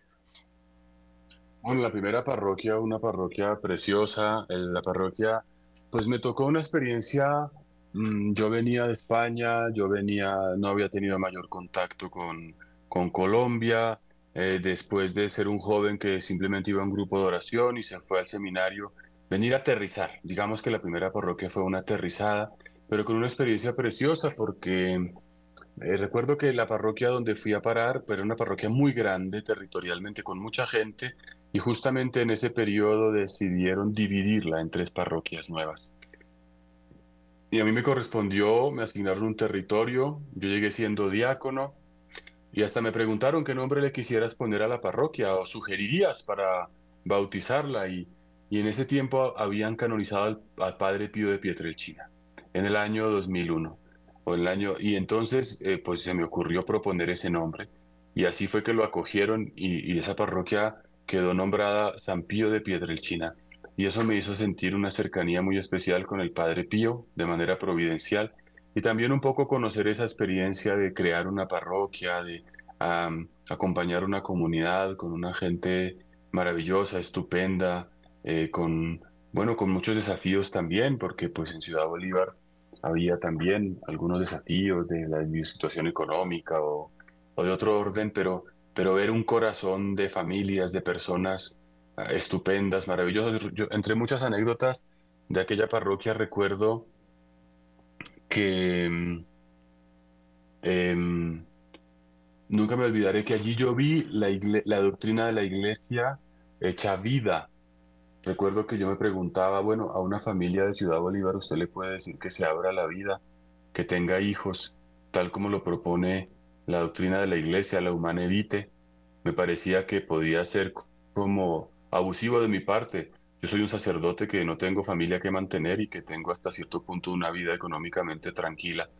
Bueno, la primera parroquia, una parroquia preciosa, la parroquia, pues me tocó una experiencia, mm, yo venía de España, yo venía, no había tenido mayor contacto con, con Colombia, eh, después de ser un joven que simplemente iba a un grupo de oración y se fue al seminario, venir a aterrizar. Digamos que la primera parroquia fue una aterrizada, pero con una experiencia preciosa porque eh, recuerdo que la parroquia donde fui a parar era una parroquia muy grande territorialmente, con mucha gente, y justamente en ese periodo decidieron dividirla en tres parroquias nuevas. Y a mí me correspondió, me asignaron un territorio, yo llegué siendo diácono, y hasta me preguntaron qué nombre le quisieras poner a la parroquia o sugerirías para bautizarla. Y, y en ese tiempo habían canonizado al, padre Pío de Pietrelcina, en el año 2001. O el año, y entonces eh, pues se me ocurrió proponer ese nombre. Y así fue que lo acogieron y, esa parroquia quedó nombrada San Pío de Pietrelcina. Y eso me hizo sentir una cercanía muy especial con el Padre Pío, de manera providencial, y también un poco conocer esa experiencia de crear una parroquia, de acompañar una comunidad con una gente maravillosa, estupenda, eh, con, bueno, con muchos desafíos también, porque pues en Ciudad Bolívar había también algunos desafíos de la situación económica o, de otro orden, pero, pero ver un corazón de familias, de personas ah, estupendas, maravillosas. entre muchas anécdotas de aquella parroquia recuerdo que em, nunca me olvidaré que allí yo vi la, la doctrina de la iglesia hecha vida. Recuerdo que yo me preguntaba, bueno, a una familia de Ciudad Bolívar usted le puede decir que se abra la vida, que tenga hijos, tal como lo propone la doctrina de la iglesia, la humana evite. Me parecía que podía ser como abusivo de mi parte yo soy un sacerdote que no tengo familia que mantener y que tengo hasta cierto punto una vida económicamente tranquila.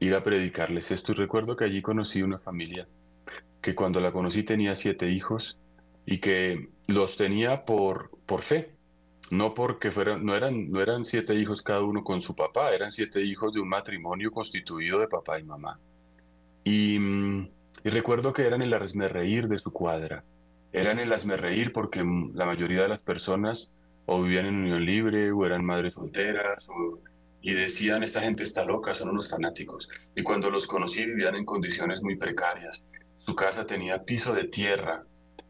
Ir a predicarles esto y recuerdo que allí conocí una familia que cuando la conocí tenía siete hijos y que los tenía por, por fe, no porque fueran, no eran, no eran siete hijos cada uno con su papá, eran siete hijos de un matrimonio constituido de papá y mamá. Y, mm, y recuerdo que eran el reír de su cuadra, eran el reír porque la mayoría de las personas o vivían en unión libre, o eran madres solteras, y decían, esta gente está loca, son unos fanáticos. Y cuando los conocí vivían en condiciones muy precarias. Su casa tenía piso de tierra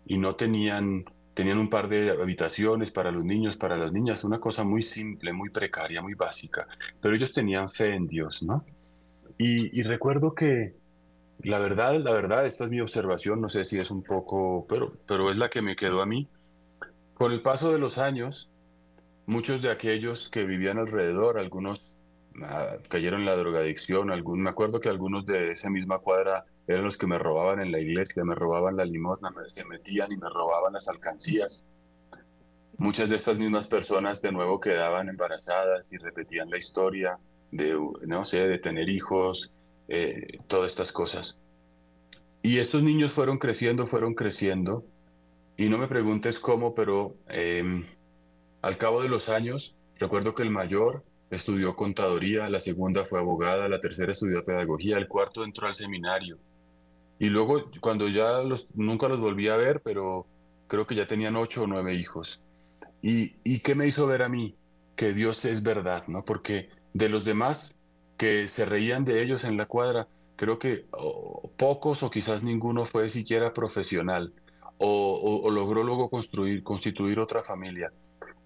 y no tenían, tenían un par de habitaciones para los niños, para las niñas, una cosa muy simple, muy precaria, muy básica. Pero ellos tenían fe en Dios, ¿no? Y, recuerdo que la verdad, la verdad, esta es mi observación, no sé si es un poco, pero, pero es la que me quedó a mí con el paso de los años, muchos de aquellos que vivían alrededor, algunos ah, cayeron en la drogadicción, algún, me acuerdo que algunos de esa misma cuadra eran los que me robaban en la iglesia, me robaban la limosna, me, se metían y me robaban las alcancías. Muchas de estas mismas personas de nuevo quedaban embarazadas y repetían la historia de, no sé, de tener hijos, eh, todas estas cosas. Y estos niños fueron creciendo, fueron creciendo, y no me preguntes cómo, pero em, al cabo de los años, recuerdo que el mayor estudió contaduría, la segunda fue abogada, la tercera estudió pedagogía, el cuarto entró al seminario. Y luego, cuando ya los, nunca los volví a ver, pero creo que ya tenían ocho o nueve hijos. ¿Y, y qué me hizo ver a mí? Que Dios es verdad, ¿no? Porque de los demás que se reían de ellos en la cuadra, creo que pocos o quizás ninguno fue siquiera profesional o, logró luego construir, constituir otra familia.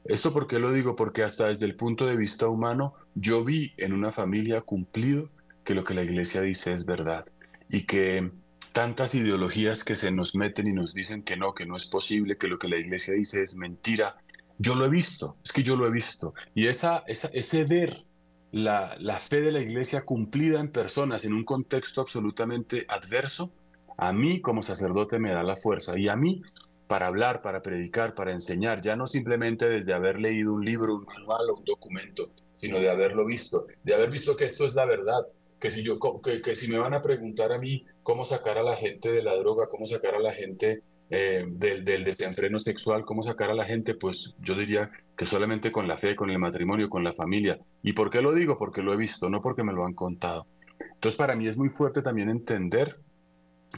¿Esto por qué lo digo? Porque hasta desde el punto de vista humano, yo vi en una familia cumplido que lo que la iglesia dice es verdad y que tantas ideologías que se nos meten y nos dicen que no, que no es posible, que lo que la iglesia dice es mentira. Yo lo he visto, es que yo lo he visto. Y esa, esa ese ver la, la fe de la iglesia cumplida en personas en un contexto absolutamente adverso, a mí como sacerdote me da la fuerza y a mí para hablar, para predicar, para enseñar, ya no simplemente desde haber leído un libro, un manual o un documento, sino de haberlo visto, de haber visto que esto es la verdad, que si, yo, que, que si me van a preguntar a mí cómo sacar a la gente de la droga, cómo sacar a la gente eh, del, del, desenfreno sexual, cómo sacar a la gente, pues yo diría que solamente con la fe, con el matrimonio, con la familia. ¿Y por qué lo digo? Porque lo he visto, no porque me lo han contado. Entonces para mí es muy fuerte también entender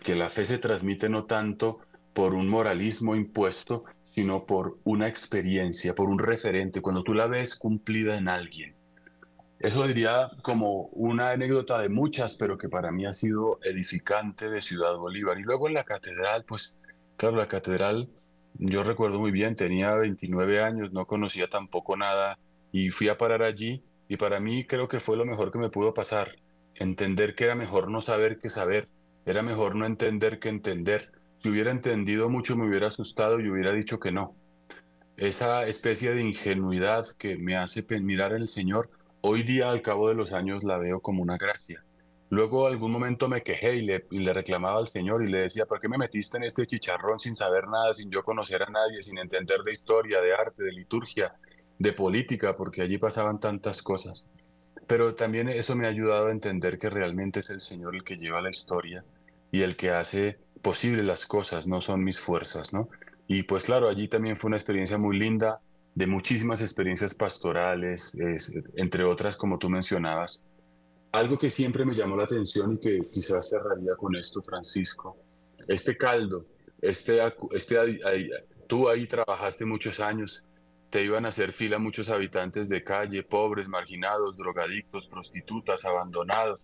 que la fe se transmite no tanto por un moralismo impuesto, sino por una experiencia, por un referente, cuando tú la ves cumplida en alguien. Eso diría como una anécdota de muchas, pero que para mí ha sido edificante de Ciudad Bolívar. Y luego en la catedral, pues claro, la catedral, yo recuerdo muy bien, tenía 29 años, no conocía tampoco nada y fui a parar allí y para mí creo que fue lo mejor que me pudo pasar, entender que era mejor no saber que saber, era mejor no entender que entender. Si hubiera entendido mucho me hubiera asustado y hubiera dicho que no. Esa especie de ingenuidad que me hace mirar al Señor, hoy día al cabo de los años la veo como una gracia. Luego algún momento me quejé y le, y le, reclamaba al Señor y le decía, ¿por qué me metiste en este chicharrón sin saber nada, sin yo conocer a nadie, sin entender de historia, de arte, de liturgia, de política, porque allí pasaban tantas cosas? Pero también eso me ha ayudado a entender que realmente es el Señor el que lleva la historia y el que hace posible las cosas, no son mis fuerzas, ¿no? Y pues claro, allí también fue una experiencia muy linda, de muchísimas experiencias pastorales, entre otras como tú mencionabas. Algo que siempre me llamó la atención y que quizás cerraría con esto, Francisco, este caldo, este, este, tú ahí trabajaste muchos años, te iban a hacer fila muchos habitantes de calle, pobres, marginados, drogadictos, prostitutas, abandonados,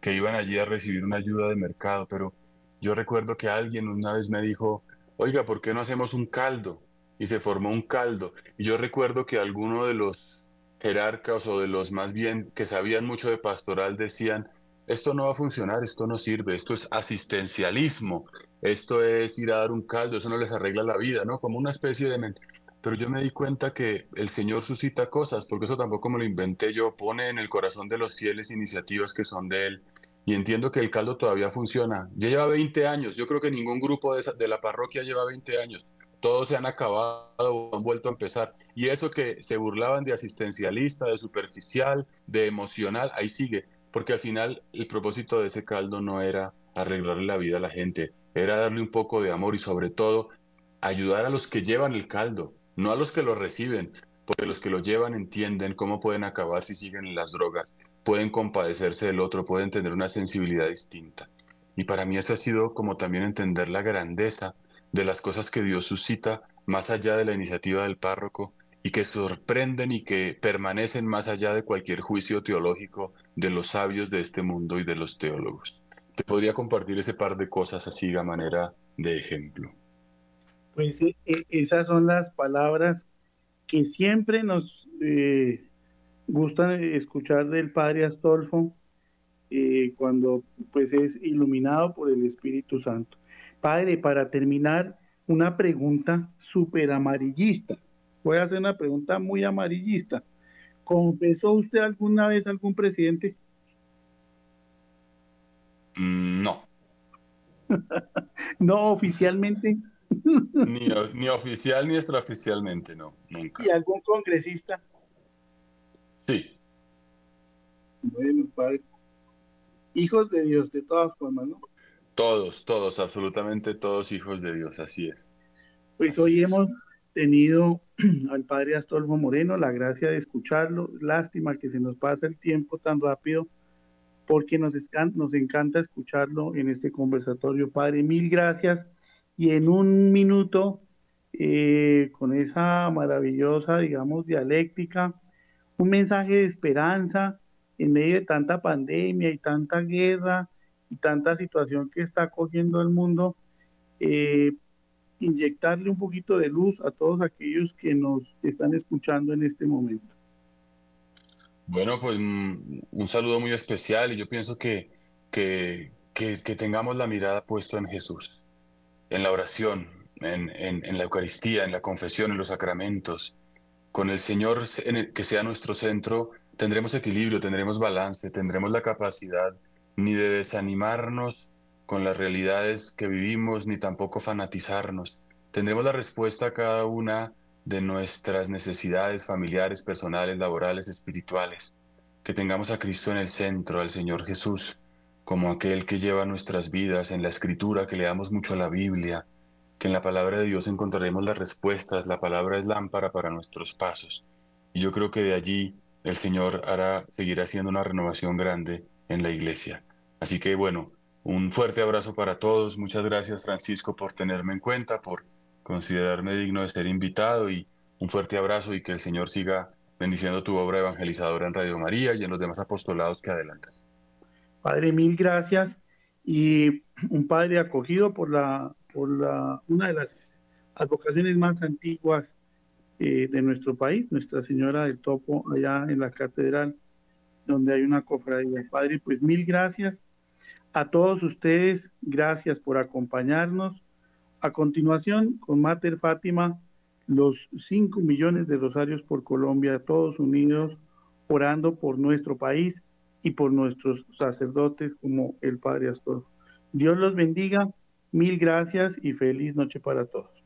que iban allí a recibir una ayuda de mercado, pero yo recuerdo que alguien una vez me dijo, oiga, ¿por qué no hacemos un caldo? Y se formó un caldo. Y yo recuerdo que alguno de los jerarcas o de los más bien que sabían mucho de pastoral decían, esto no va a funcionar, esto no sirve, esto es asistencialismo, esto es ir a dar un caldo, eso no les arregla la vida, ¿no? Como una especie de... Pero yo me di cuenta que el Señor suscita cosas, porque eso tampoco me lo inventé yo, pone en el corazón de los fieles iniciativas que son de Él y entiendo que el caldo todavía funciona. Ya lleva 20 años, yo creo que ningún grupo de, de la parroquia lleva 20 años. Todos se han acabado o han vuelto a empezar. Y eso que se burlaban de asistencialista, de superficial, de emocional, ahí sigue. Porque al final el propósito de ese caldo no era arreglarle la vida a la gente, era darle un poco de amor y sobre todo ayudar a los que llevan el caldo, no a los que lo reciben, porque los que lo llevan entienden cómo pueden acabar si siguen en las drogas pueden compadecerse del otro, pueden tener una sensibilidad distinta. Y para mí eso ha sido como también entender la grandeza de las cosas que Dios suscita más allá de la iniciativa del párroco y que sorprenden y que permanecen más allá de cualquier juicio teológico de los sabios de este mundo y de los teólogos. Te podría compartir ese par de cosas así a manera de ejemplo. Pues e, esas son las palabras que siempre nos eh, gusta escuchar del Padre Astolfo eh, cuando pues es iluminado por el Espíritu Santo. Padre, para terminar, una pregunta súper amarillista. Voy a hacer una pregunta muy amarillista. ¿Confesó usted alguna vez algún presidente? Mm, no. no oficialmente. ni, ni, oficial ni extraoficialmente, no, nunca. ¿Y algún congresista? Sí. Bueno, padre. Hijos de Dios, de todas formas, ¿no? Todos, todos, absolutamente todos hijos de Dios, así es. Pues hoy hemos tenido al padre Astolfo Moreno la gracia de escucharlo. Lástima que se nos pasa el tiempo tan rápido porque nos, nos encanta escucharlo en este conversatorio. Padre, mil gracias. Y en un minuto, eh, con esa maravillosa, digamos, dialéctica, un mensaje de esperanza en medio de tanta pandemia y tanta guerra y tanta situación que está cogiendo el mundo, eh, inyectarle un poquito de luz a todos aquellos que nos están escuchando en este momento. Bueno, pues mm, un saludo muy especial y yo pienso que, que, que, tengamos la mirada puesta en Jesús, en la oración, en, en, la Eucaristía, en la confesión, en los sacramentos. Con el Señor que sea nuestro centro, tendremos equilibrio, tendremos balance, tendremos la capacidad ni de desanimarnos con las realidades que vivimos, ni tampoco fanatizarnos. Tendremos la respuesta a cada una de nuestras necesidades familiares, personales, laborales, espirituales. Que tengamos a Cristo en el centro, al Señor Jesús, como aquel que lleva nuestras vidas en la escritura, que leamos mucho la Biblia, que en la palabra de Dios encontraremos las respuestas, la palabra es lámpara para nuestros pasos. Y yo creo que de allí el Señor hará, seguirá haciendo una renovación grande en la iglesia. Así que bueno, un fuerte abrazo para todos. Muchas gracias Francisco por tenerme en cuenta, por considerarme digno de ser invitado y un fuerte abrazo y que el Señor siga bendiciendo tu obra evangelizadora en Radio María y en los demás apostolados que adelantas. Padre, mil gracias y un padre acogido por la por la una de las advocaciones más antiguas eh, de nuestro país, Nuestra Señora del Topo, allá en la catedral, donde hay una cofradía. Padre, pues mil gracias a todos ustedes, gracias por acompañarnos a continuación, con Mater Fátima, los 5 millones de rosarios por Colombia, todos unidos, orando por nuestro país y por nuestros sacerdotes como el Padre Astor. Dios los bendiga, mil gracias y feliz noche para todos.